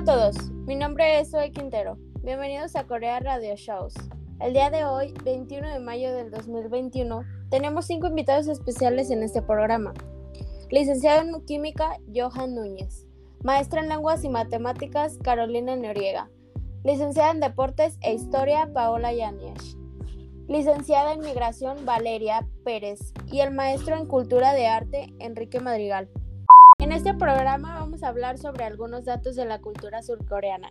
a todos, mi nombre es Zoe Quintero. Bienvenidos a Corea Radio Shows. El día de hoy, 21 de mayo del 2021, tenemos cinco invitados especiales en este programa. Licenciado en Química, Johan Núñez. Maestra en Lenguas y Matemáticas, Carolina Noriega. Licenciada en Deportes e Historia, Paola Yáñez. Licenciada en Migración, Valeria Pérez. Y el maestro en Cultura de Arte, Enrique Madrigal. En este programa vamos a hablar sobre algunos datos de la cultura surcoreana.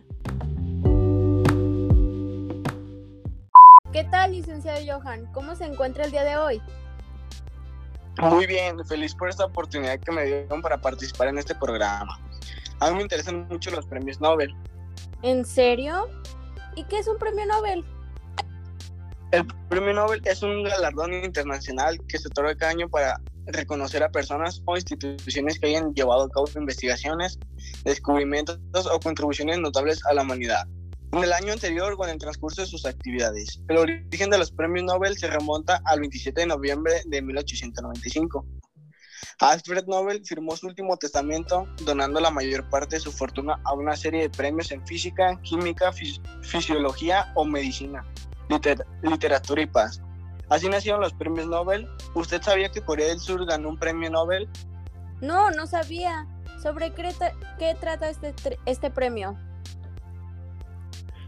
¿Qué tal, licenciado Johan? ¿Cómo se encuentra el día de hoy? Muy bien, feliz por esta oportunidad que me dieron para participar en este programa. A mí me interesan mucho los premios Nobel. ¿En serio? ¿Y qué es un premio Nobel? El premio Nobel es un galardón internacional que se otorga cada año para reconocer a personas o instituciones que hayan llevado a cabo investigaciones, descubrimientos o contribuciones notables a la humanidad. En el año anterior o en el transcurso de sus actividades. El origen de los premios Nobel se remonta al 27 de noviembre de 1895. Alfred Nobel firmó su último testamento donando la mayor parte de su fortuna a una serie de premios en física, química, fisiología o medicina, literatura y paz. Así nacieron los premios Nobel. ¿Usted sabía que Corea del Sur ganó un premio Nobel? No, no sabía. ¿Sobre qué, trata este, este premio?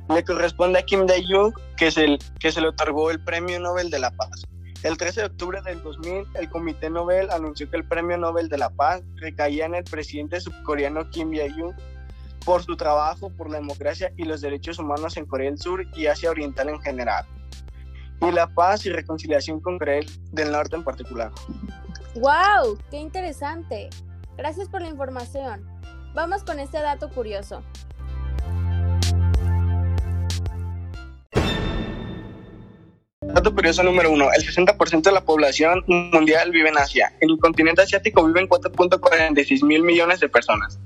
Le corresponde a Kim Dae-jung, que, que se le otorgó el Premio Nobel de la Paz. El 13 de octubre del 2000, el Comité Nobel anunció que el Premio Nobel de la Paz recaía en el presidente subcoreano Kim Dae-jung por su trabajo por la democracia y los derechos humanos en Corea del Sur y Asia Oriental en general y la paz y reconciliación con Corea del Norte en particular. ¡Wow! ¡Qué interesante! Gracias por la información. Vamos con este dato curioso. Dato curioso número uno, el 60% de la población mundial vive en Asia. En el continente asiático viven 4.46 mil millones de personas,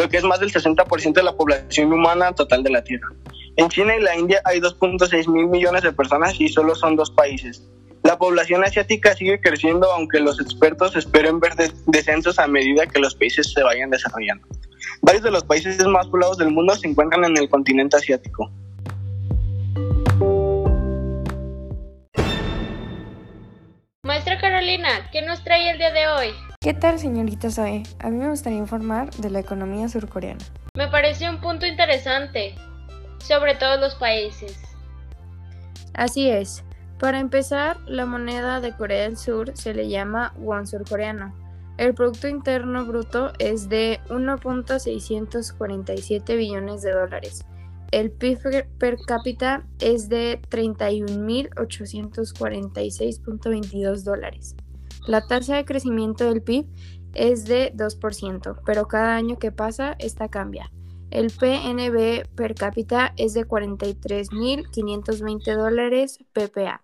lo que es más del 60% de la población humana total de la Tierra. En China y la India hay 2.6 mil millones de personas y solo son dos países. La población asiática sigue creciendo aunque los expertos esperen ver descensos a medida que los países se vayan desarrollando. Varios de los países más poblados del mundo se encuentran en el continente asiático. Maestra Carolina, ¿qué nos trae el día de hoy? ¿Qué tal, señorita Zoe? A mí me gustaría informar de la economía surcoreana. Me pareció un punto interesante sobre todos los países. Así es. Para empezar, la moneda de Corea del Sur se le llama won surcoreano. El Producto Interno Bruto es de 1.647 billones de dólares. El PIB per cápita es de 31.846.22 dólares. La tasa de crecimiento del PIB es de 2%, pero cada año que pasa esta cambia. El PNB per cápita es de 43.520 dólares PPA.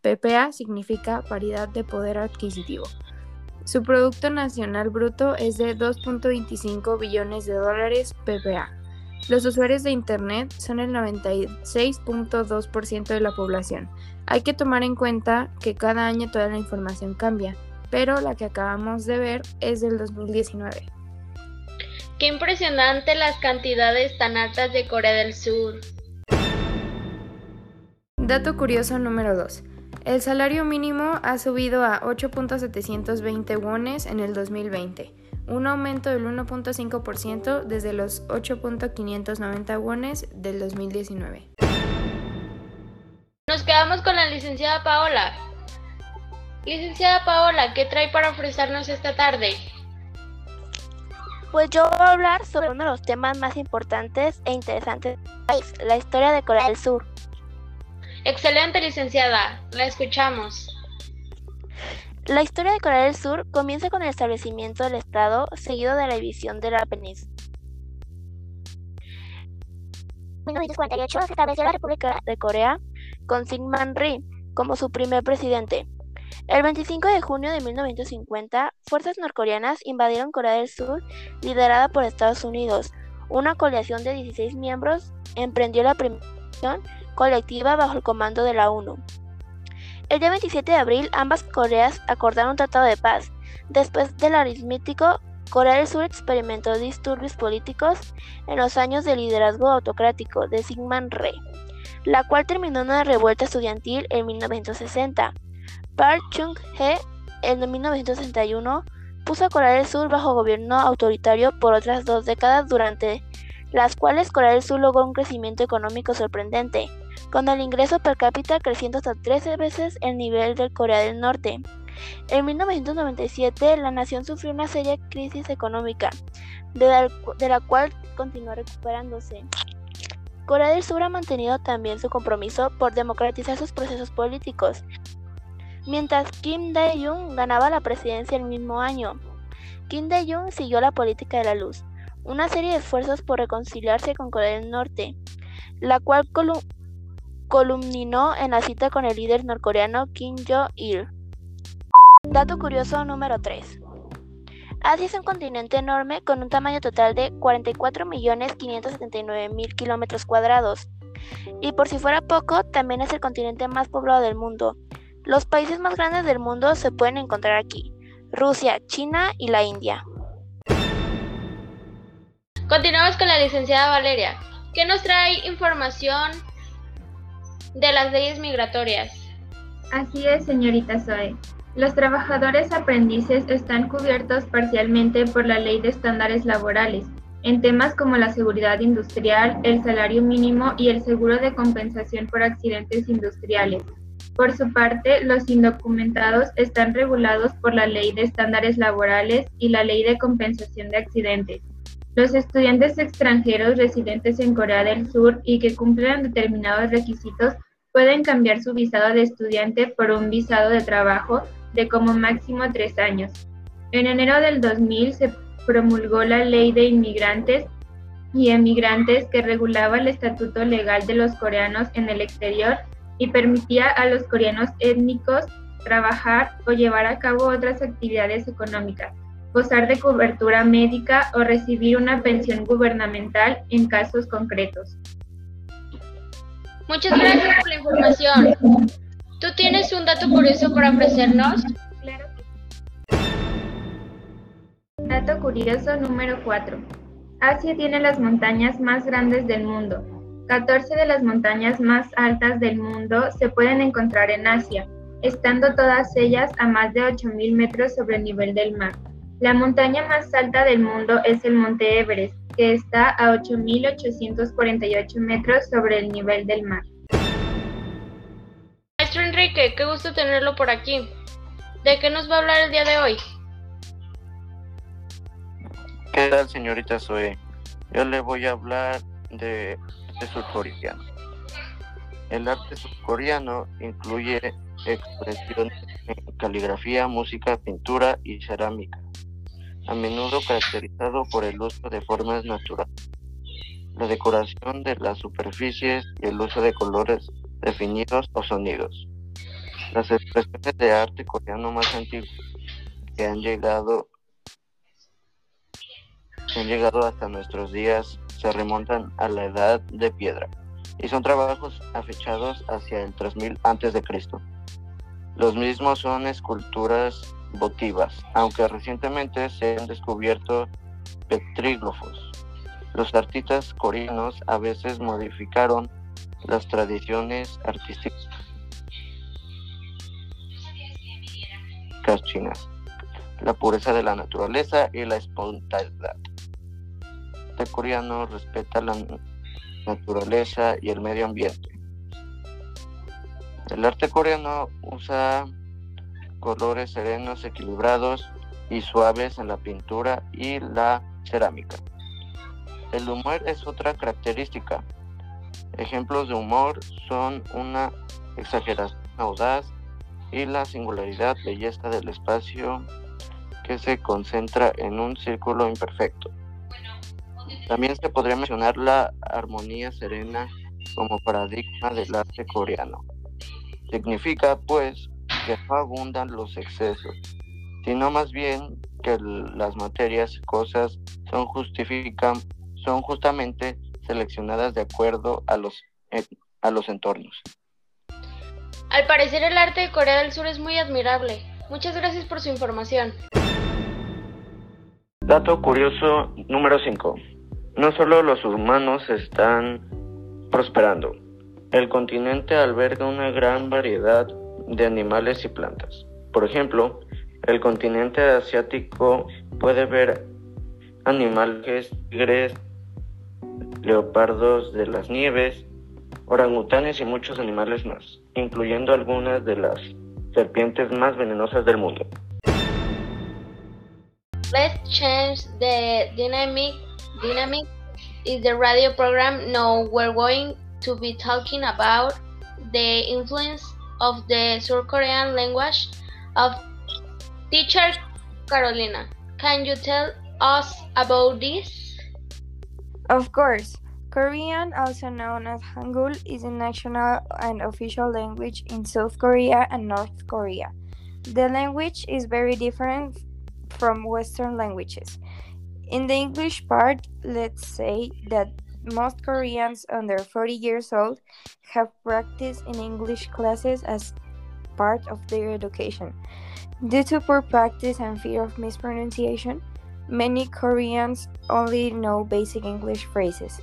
PPA significa paridad de poder adquisitivo. Su Producto Nacional Bruto es de 2.25 billones de dólares PPA. Los usuarios de Internet son el 96.2% de la población. Hay que tomar en cuenta que cada año toda la información cambia, pero la que acabamos de ver es del 2019. Qué impresionante las cantidades tan altas de Corea del Sur. Dato curioso número 2. El salario mínimo ha subido a 8.720 wones en el 2020, un aumento del 1.5% desde los 8.590 wones del 2019. Nos quedamos con la licenciada Paola. Licenciada Paola, ¿qué trae para ofrecernos esta tarde? Pues yo voy a hablar sobre uno de los temas más importantes e interesantes del país, la historia de Corea del Sur. Excelente, licenciada. La escuchamos. La historia de Corea del Sur comienza con el establecimiento del Estado, seguido de la división de la península. En 1948 se estableció la República de Corea con Syngman Rhee como su primer presidente. El 25 de junio de 1950, fuerzas norcoreanas invadieron Corea del Sur, liderada por Estados Unidos. Una coalición de 16 miembros emprendió la primera colectiva bajo el comando de la ONU. El día 27 de abril, ambas Coreas acordaron un tratado de paz, después del aritmético Corea del Sur experimentó disturbios políticos en los años de liderazgo autocrático de Syngman Rhee, la cual terminó en una revuelta estudiantil en 1960. Park Chung-hee en 1961 puso a Corea del Sur bajo gobierno autoritario por otras dos décadas durante las cuales Corea del Sur logró un crecimiento económico sorprendente, con el ingreso per cápita creciendo hasta 13 veces el nivel de Corea del Norte. En 1997, la nación sufrió una seria crisis económica, de la, de la cual continuó recuperándose. Corea del Sur ha mantenido también su compromiso por democratizar sus procesos políticos, mientras Kim Dae-jung ganaba la presidencia el mismo año. Kim Dae-jung siguió la política de la luz, una serie de esfuerzos por reconciliarse con Corea del Norte, la cual columninó en la cita con el líder norcoreano Kim Jong-il. Dato curioso número 3. Asia es un continente enorme con un tamaño total de 44.579.000 kilómetros cuadrados. Y por si fuera poco, también es el continente más poblado del mundo. Los países más grandes del mundo se pueden encontrar aquí. Rusia, China y la India. Continuamos con la licenciada Valeria, que nos trae información de las leyes migratorias. Así es, señorita Zoe. Los trabajadores aprendices están cubiertos parcialmente por la Ley de Estándares Laborales, en temas como la seguridad industrial, el salario mínimo y el seguro de compensación por accidentes industriales. Por su parte, los indocumentados están regulados por la Ley de Estándares Laborales y la Ley de Compensación de Accidentes. Los estudiantes extranjeros residentes en Corea del Sur y que cumplan determinados requisitos pueden cambiar su visado de estudiante por un visado de trabajo de como máximo tres años. En enero del 2000 se promulgó la Ley de Inmigrantes y Emigrantes que regulaba el estatuto legal de los coreanos en el exterior y permitía a los coreanos étnicos trabajar o llevar a cabo otras actividades económicas gozar de cobertura médica o recibir una pensión gubernamental en casos concretos. Muchas gracias por la información. ¿Tú tienes un dato curioso para ofrecernos? Claro que sí. Dato curioso número 4. Asia tiene las montañas más grandes del mundo. 14 de las montañas más altas del mundo se pueden encontrar en Asia, estando todas ellas a más de 8.000 metros sobre el nivel del mar. La montaña más alta del mundo es el Monte Everest, que está a 8.848 metros sobre el nivel del mar. Maestro Enrique, qué gusto tenerlo por aquí. ¿De qué nos va a hablar el día de hoy? ¿Qué tal, señorita Zoe? Yo le voy a hablar de El arte surcoreano incluye expresiones en caligrafía, música, pintura y cerámica a menudo caracterizado por el uso de formas naturales, la decoración de las superficies y el uso de colores definidos o sonidos. Las expresiones de arte coreano más antiguas que han llegado que han llegado hasta nuestros días se remontan a la edad de piedra y son trabajos afechados hacia el 3000 a.C. Los mismos son esculturas votivas, aunque recientemente se han descubierto petríglofos. Los artistas coreanos a veces modificaron las tradiciones artísticas chinas, la pureza de la naturaleza y la espontaneidad. El coreano respeta la naturaleza y el medio ambiente. El arte coreano usa colores serenos, equilibrados y suaves en la pintura y la cerámica. El humor es otra característica. Ejemplos de humor son una exageración audaz y la singularidad belleza del espacio que se concentra en un círculo imperfecto. También se podría mencionar la armonía serena como paradigma del arte coreano. Significa, pues, que no abundan los excesos, sino más bien que las materias y cosas son, justifican, son justamente seleccionadas de acuerdo a los, a los entornos. Al parecer el arte de Corea del Sur es muy admirable. Muchas gracias por su información. Dato curioso número 5. No solo los humanos están prosperando, el continente alberga una gran variedad de animales y plantas. Por ejemplo, el continente asiático puede ver animales, tigres, leopardos de las nieves, orangutanes y muchos animales más, incluyendo algunas de las serpientes más venenosas del mundo. Let's change the dynamic. Dynamic is the radio program. Now we're going to be talking about the influence of the South Korean language of teacher Carolina. Can you tell us about this? Of course. Korean, also known as Hangul, is a national and official language in South Korea and North Korea. The language is very different from Western languages. In the English part, let's say that most Koreans under 40 years old have practiced in English classes as part of their education. Due to poor practice and fear of mispronunciation, many Koreans only know basic English phrases.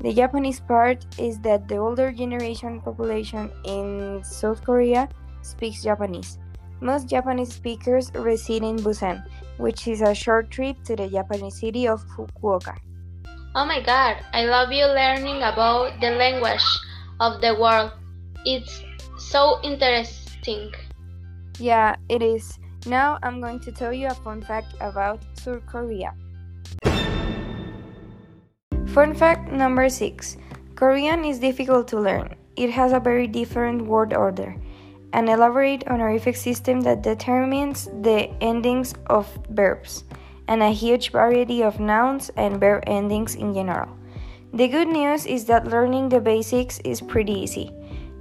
The Japanese part is that the older generation population in South Korea speaks Japanese. Most Japanese speakers reside in Busan, which is a short trip to the Japanese city of Fukuoka. Oh my god, I love you learning about the language of the world. It's so interesting. Yeah, it is. Now I'm going to tell you a fun fact about South Korea. Fun fact number 6 Korean is difficult to learn. It has a very different word order, an elaborate honorific system that determines the endings of verbs, and a huge variety of nouns and verb endings in general. The good news is that learning the basics is pretty easy.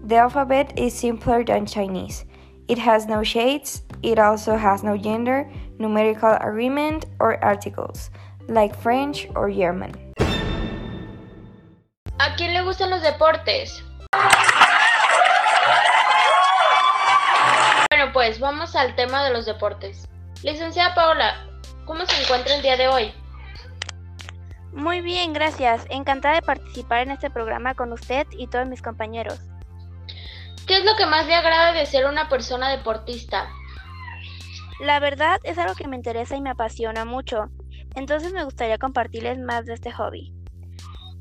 The alphabet is simpler than Chinese. It has no shades, it also has no gender, numerical agreement, or articles, like French or German. ¿A quién le gustan los deportes? Pues vamos al tema de los deportes. Licenciada Paola, ¿cómo se encuentra el día de hoy? Muy bien, gracias. Encantada de participar en este programa con usted y todos mis compañeros. ¿Qué es lo que más le agrada de ser una persona deportista? La verdad es algo que me interesa y me apasiona mucho, entonces me gustaría compartirles más de este hobby.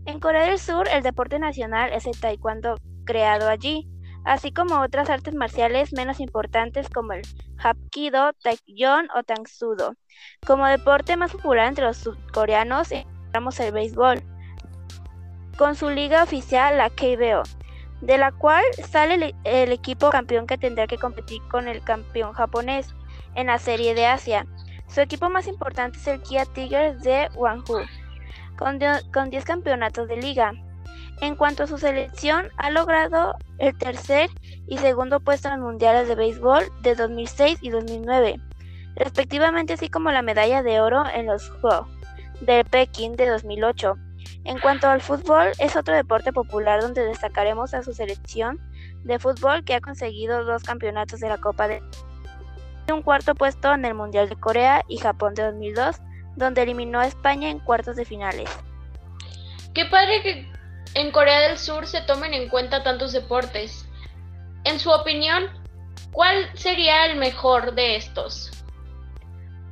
En Corea del Sur, el deporte nacional es el taekwondo creado allí, así como otras artes marciales menos importantes como el hapkido, taekyon o tangsudo. Como deporte más popular entre los surcoreanos encontramos el béisbol, con su liga oficial la KBO, de la cual sale el, equipo campeón que tendrá que competir con el campeón japonés en la Serie de Asia. Su equipo más importante es el Kia Tigers de dio- con 10 campeonatos de liga. En cuanto a su selección, ha logrado el tercer y segundo puesto en mundiales de béisbol de 2006 y 2009, respectivamente, así como la medalla de oro en los Juegos de Pekín de 2008. En cuanto al fútbol, es otro deporte popular donde destacaremos a su selección de fútbol que ha conseguido dos campeonatos de la Copa de un cuarto puesto en el Mundial de Corea y Japón de 2002, donde eliminó a España en cuartos de finales. Qué padre que en Corea del Sur se tomen en cuenta tantos deportes. En su opinión, ¿cuál sería el mejor de estos?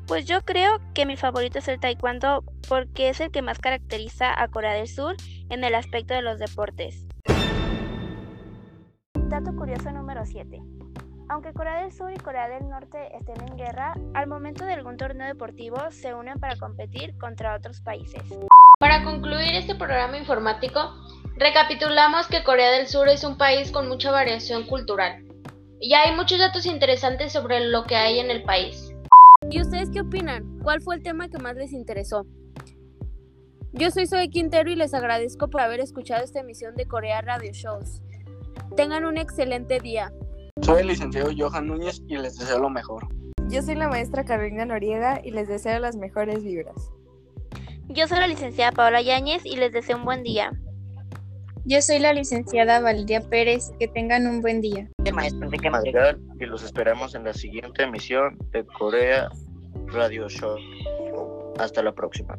Pues yo creo que mi favorito es el taekwondo porque es el que más caracteriza a Corea del Sur en el aspecto de los deportes. Dato curioso número 7. Aunque Corea del Sur y Corea del Norte estén en guerra, al momento de algún torneo deportivo se unen para competir contra otros países. Para concluir este programa informático, recapitulamos que Corea del Sur es un país con mucha variación cultural. Y hay muchos datos interesantes sobre lo que hay en el país. ¿Y ustedes qué opinan? ¿Cuál fue el tema que más les interesó? Yo soy Zoe Quintero y les agradezco por haber escuchado esta emisión de Corea Radio Shows. Tengan un excelente día. Soy el licenciado Johan Núñez y les deseo lo mejor. Yo soy la maestra Carolina Noriega y les deseo las mejores vibras. Yo soy la licenciada Paola Yáñez y les deseo un buen día. Yo soy la licenciada Valeria Pérez. Que tengan un buen día. El maestro Enrique Madrigal y los esperamos en la siguiente emisión de Corea Radio Show. Hasta la próxima.